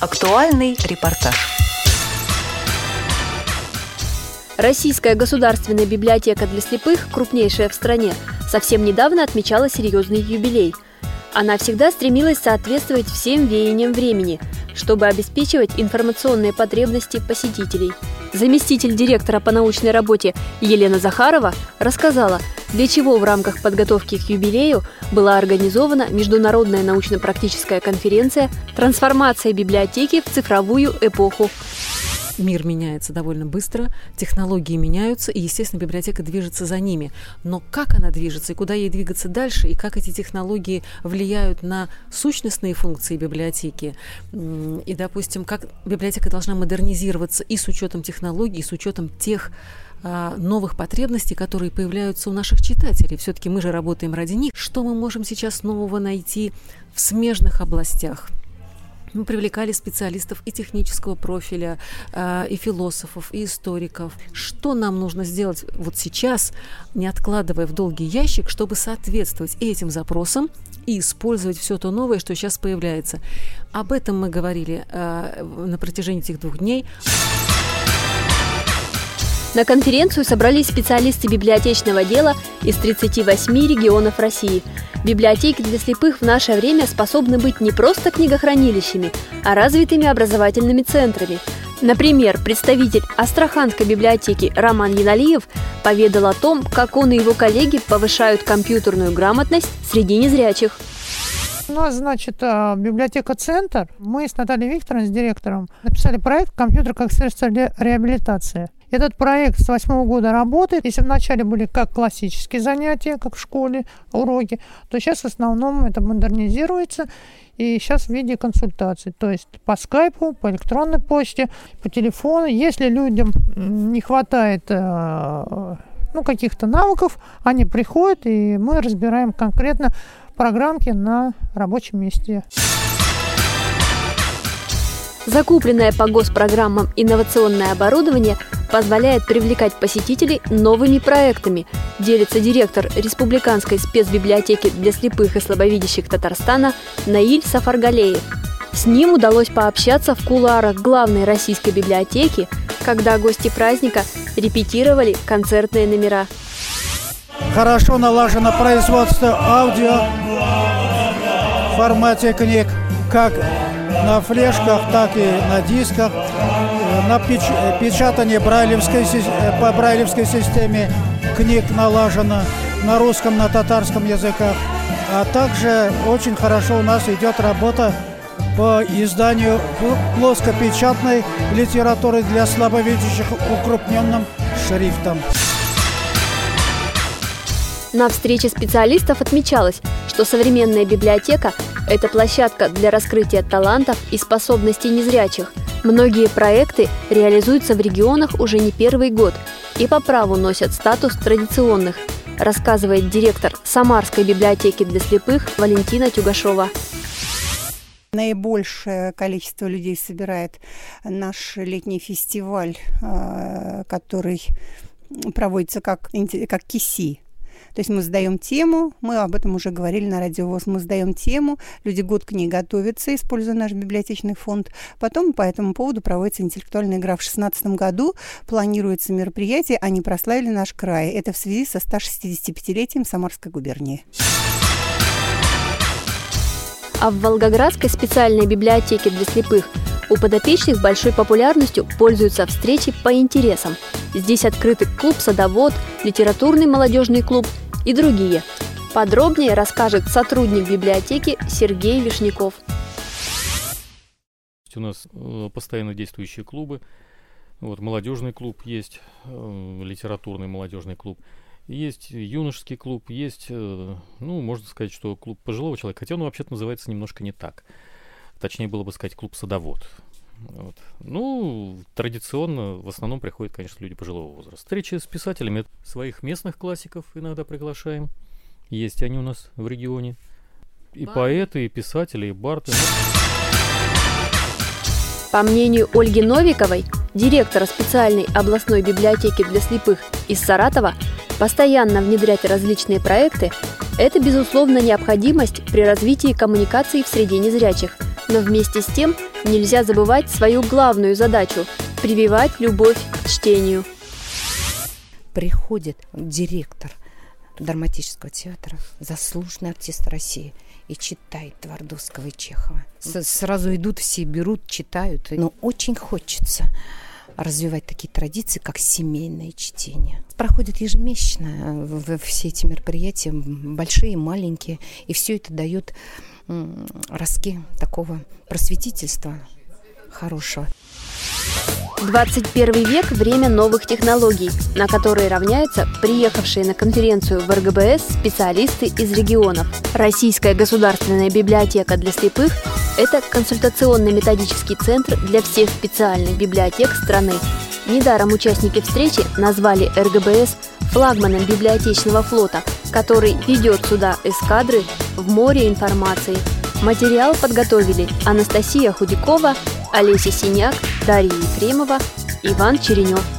Актуальный репортаж. Российская государственная библиотека для слепых, крупнейшая в стране, совсем недавно отмечала серьезный юбилей. Она всегда стремилась соответствовать всем веяниям времени, чтобы обеспечивать информационные потребности посетителей. Заместитель директора по научной работе Елена Захарова рассказала, для чего в рамках подготовки к юбилею была организована международная научно-практическая конференция «Трансформация библиотеки в цифровую эпоху» мир меняется довольно быстро, технологии меняются, и, естественно, библиотека движется за ними. Но как она движется и куда ей двигаться дальше, и как эти технологии влияют на сущностные функции библиотеки, и, допустим, как библиотека должна модернизироваться и с учетом технологий, и с учетом тех а, новых потребностей, которые появляются у наших читателей. Все-таки мы же работаем ради них. Что мы можем сейчас нового найти в смежных областях? Мы привлекали специалистов и технического профиля, э, и философов, и историков. Что нам нужно сделать вот сейчас, не откладывая в долгий ящик, чтобы соответствовать этим запросам и использовать все то новое, что сейчас появляется. Об этом мы говорили э, на протяжении этих двух дней. На конференцию собрались специалисты библиотечного дела из 38 регионов России. Библиотеки для слепых в наше время способны быть не просто книгохранилищами, а развитыми образовательными центрами. Например, представитель Астраханской библиотеки Роман Яналиев поведал о том, как он и его коллеги повышают компьютерную грамотность среди незрячих. У нас, значит, а, библиотека «Центр». Мы с Натальей Викторовной, с директором, написали проект «Компьютер как средство реабилитации». Этот проект с восьмого года работает. Если вначале были как классические занятия, как в школе, уроки, то сейчас в основном это модернизируется и сейчас в виде консультаций. То есть по скайпу, по электронной почте, по телефону. Если людям не хватает э, ну, каких-то навыков, они приходят, и мы разбираем конкретно программки на рабочем месте. Закупленное по госпрограммам инновационное оборудование позволяет привлекать посетителей новыми проектами, делится директор Республиканской спецбиблиотеки для слепых и слабовидящих Татарстана Наиль Сафаргалеев. С ним удалось пообщаться в кулуарах главной российской библиотеки, когда гости праздника репетировали концертные номера. Хорошо налажено производство аудио в формате книг, как на флешках, так и на дисках, на печ печатание брайлевской, э, по брайлевской системе книг налажено на русском, на татарском языках. А также очень хорошо у нас идет работа по изданию плоскопечатной литературы для слабовидящих укрупненным шрифтом. На встрече специалистов отмечалось, что современная библиотека – это площадка для раскрытия талантов и способностей незрячих. Многие проекты реализуются в регионах уже не первый год и по праву носят статус традиционных, рассказывает директор Самарской библиотеки для слепых Валентина Тюгашова. Наибольшее количество людей собирает наш летний фестиваль, э, который проводится как, как КИСИ, то есть мы сдаем тему, мы об этом уже говорили на радиовоз, мы сдаем тему, люди год к ней готовятся, используя наш библиотечный фонд. Потом по этому поводу проводится интеллектуальная игра. В 2016 году планируется мероприятие «Они прославили наш край». Это в связи со 165-летием Самарской губернии. А в Волгоградской специальной библиотеке для слепых у подопечных большой популярностью пользуются встречи по интересам. Здесь открыты клуб «Садовод», литературный молодежный клуб и другие. Подробнее расскажет сотрудник библиотеки Сергей Вишняков. У нас э, постоянно действующие клубы. Вот, молодежный клуб есть, э, литературный молодежный клуб. Есть юношеский клуб, есть, э, ну, можно сказать, что клуб пожилого человека, хотя он вообще-то называется немножко не так. Точнее было бы сказать клуб садовод. Вот. Ну, традиционно в основном приходят, конечно, люди пожилого возраста. Встречи с писателями своих местных классиков иногда приглашаем. Есть они у нас в регионе. И Бар. поэты, и писатели, и барты. По мнению Ольги Новиковой, директора специальной областной библиотеки для слепых из Саратова, постоянно внедрять различные проекты – это, безусловно, необходимость при развитии коммуникации в среде незрячих – Но вместе с тем нельзя забывать свою главную задачу – прививать любовь к чтению. Приходит директор драматического театра, заслуженный артист России – и читает Твардовского и Чехова. С сразу идут все, берут, читают. Но очень хочется развивать такие традиции, как семейное чтение. Проходят ежемесячно э, все эти мероприятия, большие, маленькие, и все это дает ростки такого просветительства хорошего. 21 век – время новых технологий, на которые равняются приехавшие на конференцию в РГБС специалисты из регионов. Российская государственная библиотека для слепых – это консультационный методический центр для всех специальных библиотек страны. Недаром участники встречи назвали РГБС флагманом библиотечного флота, который ведет сюда эскадры в море информации. Материал подготовили Анастасия Худякова, Олеся Синяк, Дарья Ефремова, Иван Черенев.